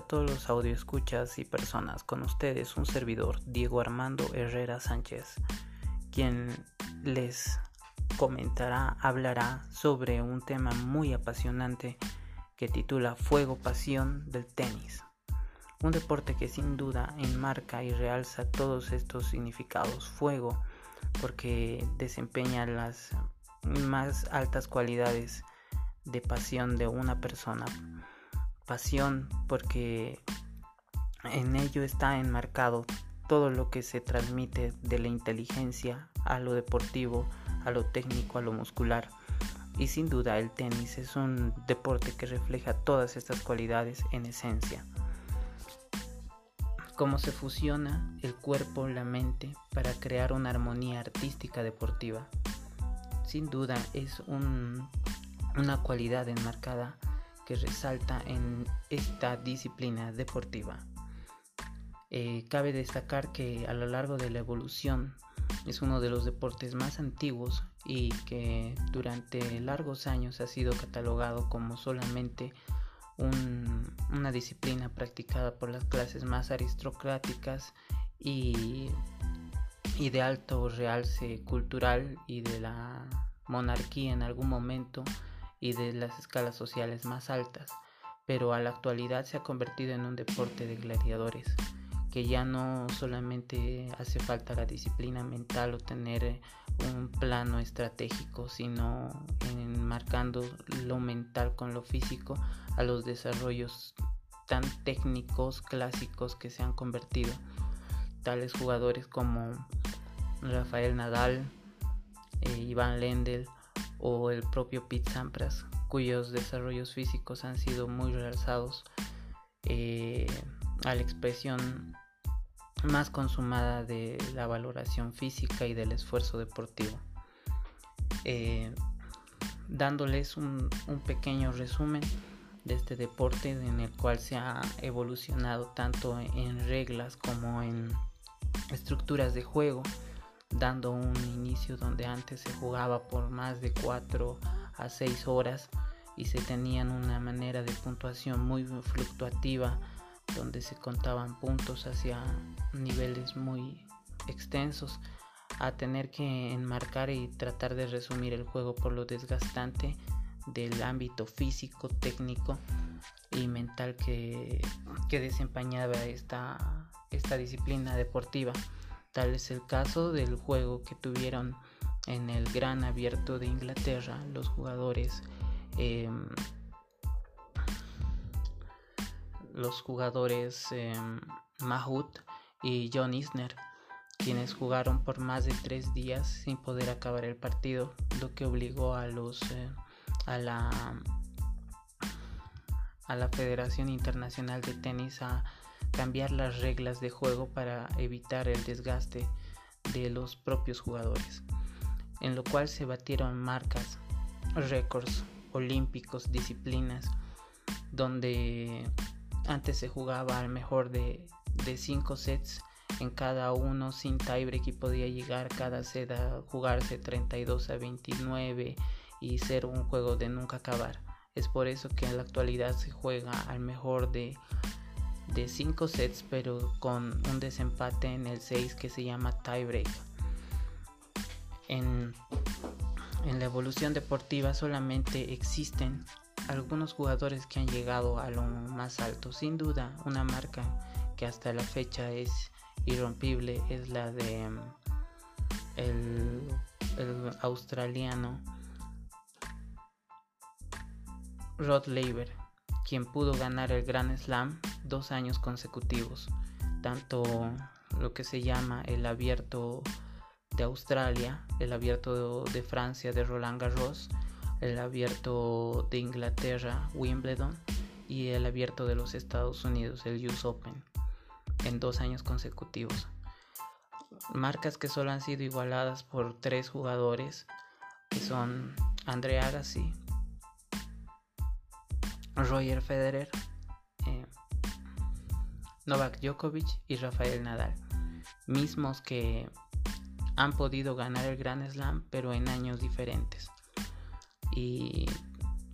A todos los escuchas y personas. Con ustedes un servidor, Diego Armando Herrera Sánchez, quien les comentará, hablará sobre un tema muy apasionante que titula Fuego Pasión del tenis. Un deporte que sin duda enmarca y realza todos estos significados. Fuego porque desempeña las más altas cualidades de pasión de una persona pasión porque en ello está enmarcado todo lo que se transmite de la inteligencia a lo deportivo, a lo técnico, a lo muscular. Y sin duda el tenis es un deporte que refleja todas estas cualidades en esencia. Cómo se fusiona el cuerpo, la mente para crear una armonía artística deportiva. Sin duda es una cualidad enmarcada resalta en esta disciplina deportiva. Eh, cabe destacar que a lo largo de la evolución es uno de los deportes más antiguos y que durante largos años ha sido catalogado como solamente una disciplina practicada por las clases más aristocráticas y, y de alto realce cultural y de la monarquía en algún momento y de las escalas sociales más altas, pero a la actualidad se ha convertido en un deporte de gladiadores, que ya no solamente hace falta la disciplina mental o tener un plano estratégico, sino enmarcando lo mental con lo físico a los desarrollos tan técnicos clásicos que se han convertido. Tales jugadores como Rafael Nadal, eh, Iván Lendl, o el propio Pete Sampras, cuyos desarrollos físicos han sido muy realzados eh, a la expresión más consumada de la valoración física y del esfuerzo deportivo. Eh, dándoles un, un, pequeño resumen de este deporte en el cual se ha evolucionado tanto en reglas como en estructuras de juego dando un inicio donde antes se jugaba por más de 4 a 6 horas y se tenían una manera de puntuación muy fluctuativa donde se contaban puntos hacia niveles muy extensos a tener que enmarcar y tratar de resumir el juego por lo desgastante del ámbito físico, técnico y mental que, que desempeñaba esta, esta disciplina deportiva. Tal es el caso del juego que tuvieron en el Gran Abierto de Inglaterra los jugadores em, los jugadores eh, y John Isner quienes jugaron por más de tres días sin poder acabar el partido lo que obligó a los eh, a la a la Federación Internacional de Tenis a cambiar las reglas de juego para evitar el desgaste de los propios jugadores, en lo cual se batieron marcas, récords olímpicos, disciplinas, donde antes se jugaba al mejor de 5 sets en cada uno sin tiebreak y podía llegar cada set a jugarse 32 a 29 y ser un juego de nunca acabar. Es por eso que en la actualidad se juega al mejor de de 5 sets pero con un desempate en el 6 que se llama tiebreak. En, en la evolución deportiva solamente existen algunos jugadores que han llegado a lo más alto. Sin duda, una marca que hasta la fecha es irrompible es la de el, el australiano Rod Laver, quien pudo ganar el Grand Slam dos años consecutivos, tanto lo que se llama el abierto de Australia, el abierto de Francia de Roland Garros, el abierto de Inglaterra, Wimbledon, y el abierto de los Estados Unidos, el US Open, en dos años consecutivos. Marcas que solo han sido igualadas por tres jugadores, que son Andre Agassi, Roger Federer Novak Djokovic y Rafael Nadal, mismos que han podido ganar el Grand Slam pero en años diferentes. Y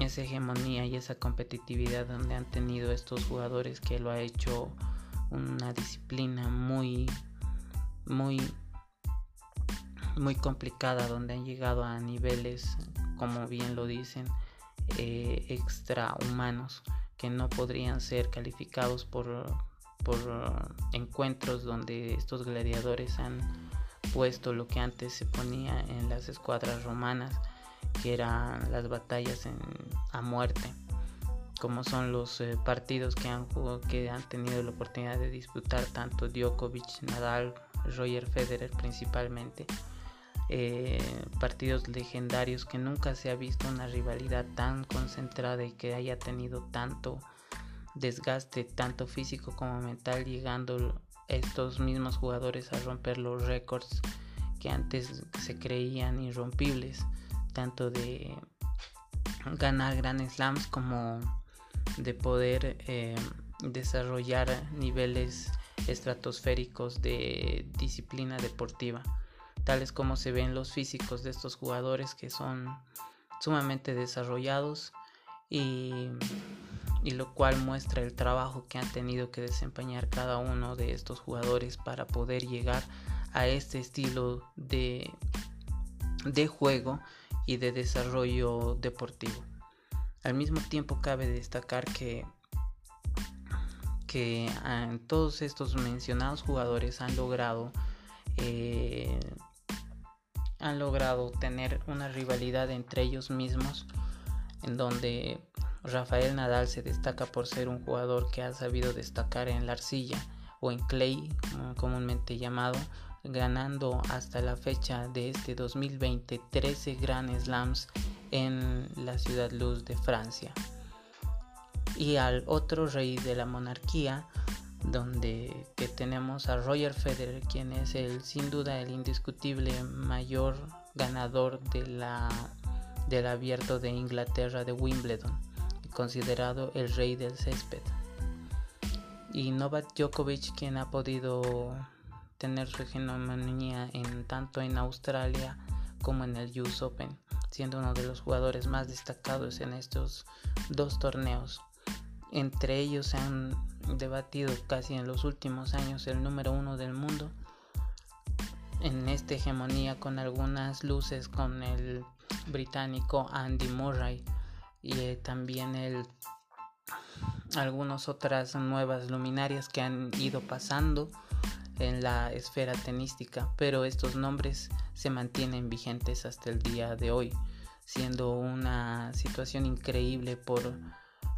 esa hegemonía y esa competitividad donde han tenido estos jugadores que lo ha hecho una disciplina muy muy muy complicada donde han llegado a niveles como bien lo dicen eh, extrahumanos que no podrían ser calificados por, por encuentros donde estos gladiadores han puesto lo que antes se ponía en las escuadras romanas que eran las batallas a muerte como son los eh, partidos que han, que han tenido la oportunidad de disputar tanto Djokovic, Nadal, Roger Federer principalmente. Eh, partidos legendarios que nunca se ha visto una rivalidad tan concentrada y que haya tenido tanto desgaste, tanto físico como mental, llegando estos mismos jugadores a romper los récords que antes se creían irrompibles, tanto de ganar Grand Slams como de poder eh, desarrollar niveles estratosféricos de disciplina deportiva, tales como se ven los físicos de estos jugadores que son sumamente desarrollados y, y lo cual muestra el trabajo que han tenido que desempeñar cada uno de estos jugadores para poder llegar a este estilo de, de juego y de desarrollo deportivo. Al mismo tiempo cabe destacar que, que ah, todos estos mencionados jugadores han logrado eh, han logrado tener una rivalidad entre ellos mismos en donde Rafael Nadal se destaca por ser un jugador que ha sabido destacar en la arcilla o en clay comúnmente llamado ganando hasta la fecha de este 2020 13 Grand Slams en la ciudad luz de Francia. Y al otro rey de la monarquía, donde que tenemos a Roger Federer, quien es el sin duda el indiscutible mayor ganador de la, del abierto de Inglaterra de Wimbledon, considerado el rey del césped. Y Novak Djokovic, quien ha podido tener su hegemonía en tanto en Australia como en el US Open siendo uno de los jugadores más destacados en estos dos torneos. Entre ellos se han debatido casi en los últimos años el número uno del mundo en esta hegemonía con algunas luces con el británico Andy Murray y eh, también el algunas otras nuevas luminarias que han ido pasando en la esfera tenística, pero estos nombres se mantienen vigentes hasta el día de hoy, siendo una situación increíble por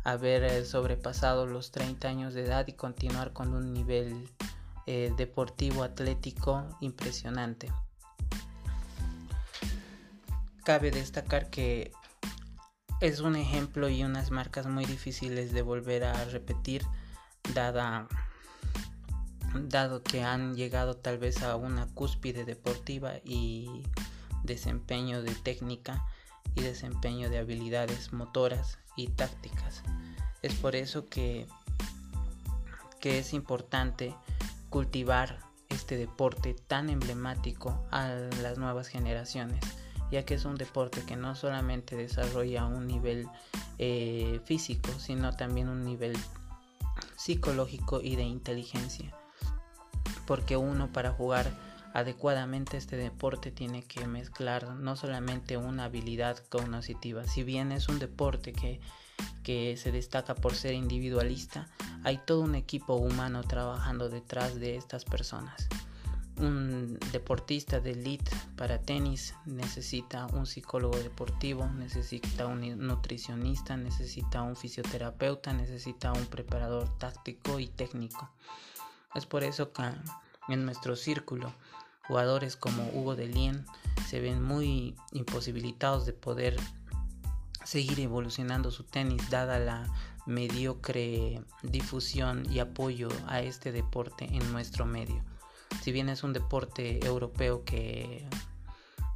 haber eh, sobrepasado los 30 años de edad y continuar con un nivel eh, deportivo atlético impresionante. Cabe destacar que es un ejemplo y unas marcas muy difíciles de volver a repetir dado que han llegado tal vez a una cúspide deportiva y desempeño de técnica y desempeño de habilidades motoras y tácticas. Es por eso que, que es importante cultivar este deporte tan emblemático a las nuevas generaciones, ya que es un deporte que no solamente desarrolla un nivel eh, físico, sino también un nivel psicológico y de inteligencia. Porque uno para jugar adecuadamente este deporte tiene que mezclar no solamente una habilidad cognitiva, si bien es un deporte que, que se destaca por ser individualista, hay todo un equipo humano trabajando detrás de estas personas. Un deportista de elite para tenis necesita un psicólogo deportivo, necesita un nutricionista, necesita un fisioterapeuta, necesita un preparador táctico y técnico. Es por eso que en nuestro círculo jugadores como Hugo de Lien se ven muy imposibilitados de poder seguir evolucionando su tenis dada la mediocre difusión y apoyo a este deporte en nuestro medio. Si bien es un deporte europeo que,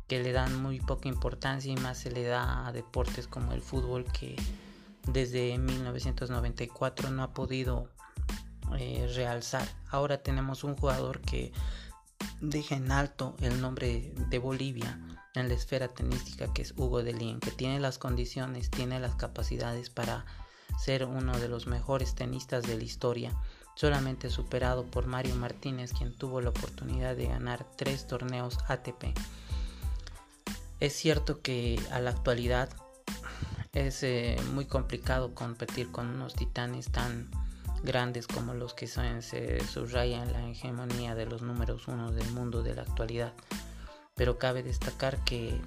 que le dan muy poca importancia y más se le da a deportes como el fútbol que desde 1994 no ha podido eh, realzar. Ahora tenemos un jugador que deja en alto el nombre de Bolivia, en la esfera tenística que es Hugo de Lien, que tiene las condiciones, tiene las capacidades para ser uno de los mejores tenistas de la historia, solamente superado por Mario Martínez, quien tuvo la oportunidad de ganar tres torneos ATP. Es cierto que a la actualidad es eh, muy complicado competir con unos titanes tan grandes como los que son, se subrayan la hegemonía de los números uno del mundo de la actualidad. Pero cabe destacar que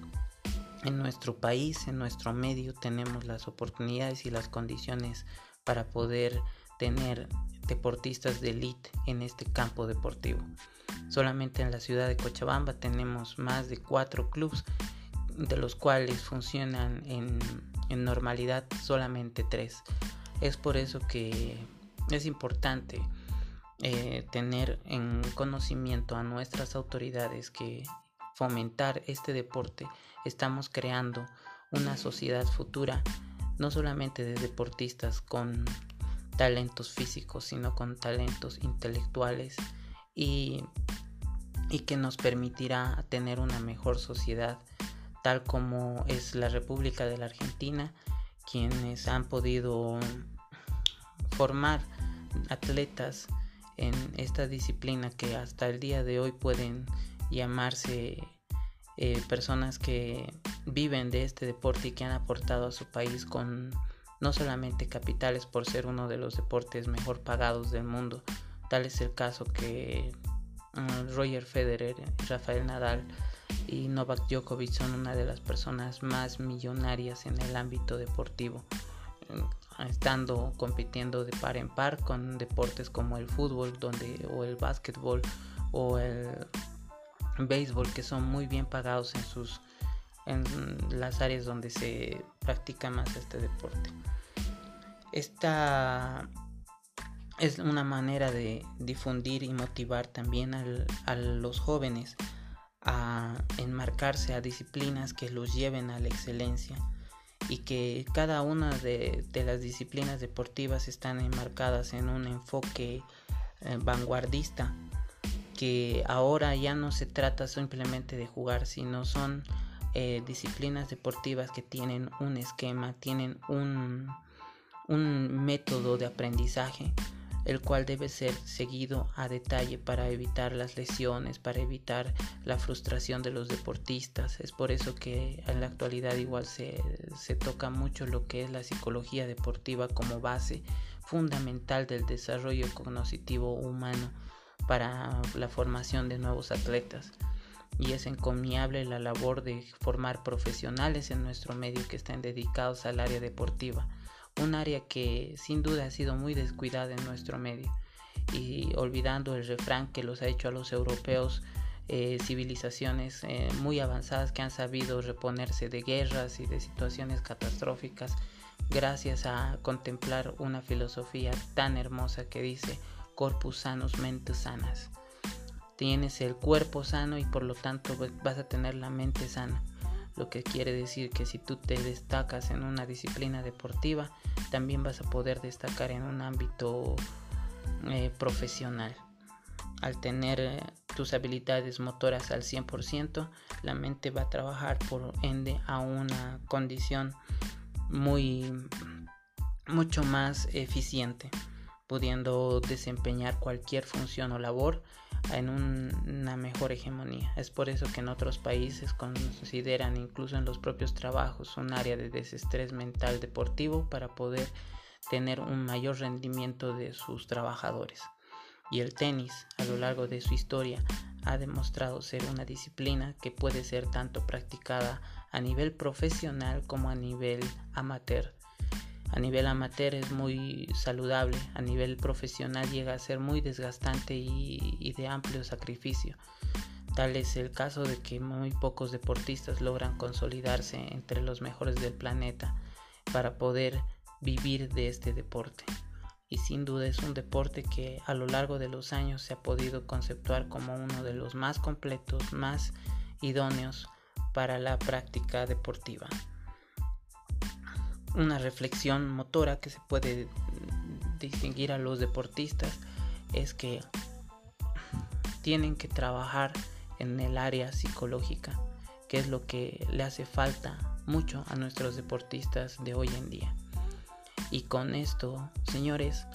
en nuestro país, en nuestro medio, tenemos las oportunidades y las condiciones para poder tener deportistas de élite en este campo deportivo. Solamente en la ciudad de Cochabamba tenemos más de cuatro clubes, de los cuales funcionan en, en normalidad solamente tres. Es por eso que es importante eh, tener en conocimiento a nuestras autoridades que fomentar este deporte estamos creando una sociedad futura no solamente de deportistas con talentos físicos sino con talentos intelectuales y, y que nos permitirá tener una mejor sociedad tal como es la República de la Argentina quienes han podido formar atletas en esta disciplina que hasta el día de hoy pueden llamarse eh, personas que viven de este deporte y que han aportado a su país con no solamente capitales por ser uno de los deportes mejor pagados del mundo, tal es el caso que mm, Roger Federer, Rafael Nadal y Novak Djokovic son una de las personas más millonarias en el ámbito deportivo estando compitiendo de par en par con deportes como el fútbol donde o el básquetbol o el béisbol que son muy bien pagados en sus en las áreas donde se practica más este deporte. Esta es una manera de difundir y motivar también a los jóvenes a enmarcarse a disciplinas que los lleven a la excelencia y que cada una de, las disciplinas deportivas están enmarcadas en un enfoque eh, vanguardista que ahora ya no se trata simplemente de jugar sino son eh, disciplinas deportivas que tienen un esquema tienen un, método de aprendizaje el cual debe ser seguido a detalle para evitar las lesiones, para evitar la frustración de los deportistas. Es por eso que en la actualidad igual se, toca mucho lo que es la psicología deportiva como base fundamental del desarrollo cognitivo humano para la formación de nuevos atletas. Y es encomiable la labor de formar profesionales en nuestro medio que estén dedicados al área deportiva un área que sin duda ha sido muy descuidada en nuestro medio y olvidando el refrán que los ha hecho a los europeos eh, civilizaciones eh, muy avanzadas que han sabido reponerse de guerras y de situaciones catastróficas gracias a contemplar una filosofía tan hermosa que dice corpus sanos mentes sanas. Tienes el cuerpo sano y por lo tanto vas a tener la mente sana. Lo que quiere decir que si tú te destacas en una disciplina deportiva, también vas a poder destacar en un ámbito eh, profesional. Al tener eh, tus habilidades motoras al 100%, la mente va a trabajar por ende a una condición muy mucho más eficiente, pudiendo desempeñar cualquier función o labor en una mejor hegemonía. Es por eso que en otros países consideran incluso en los propios trabajos un área de desestrés mental deportivo para poder tener un mayor rendimiento de sus trabajadores. Y el tenis, a lo largo de su historia, ha demostrado ser una disciplina que puede ser tanto practicada a nivel profesional como a nivel amateur a nivel amateur es muy saludable, a nivel profesional llega a ser muy desgastante y, de amplio sacrificio. Tal es el caso de que muy pocos deportistas logran consolidarse entre los mejores del planeta para poder vivir de este deporte. Y sin duda es un deporte que a lo largo de los años se ha podido conceptuar como uno de los más completos, más idóneos para la práctica deportiva una reflexión motora que se puede distinguir a los deportistas es que tienen que trabajar en el área psicológica, que es lo que le hace falta mucho a nuestros deportistas de hoy en día. Y con esto, señores,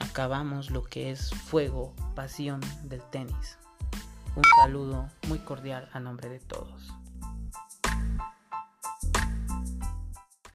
acabamos lo que es fuego, pasión del tenis. Un saludo muy cordial a nombre de todos.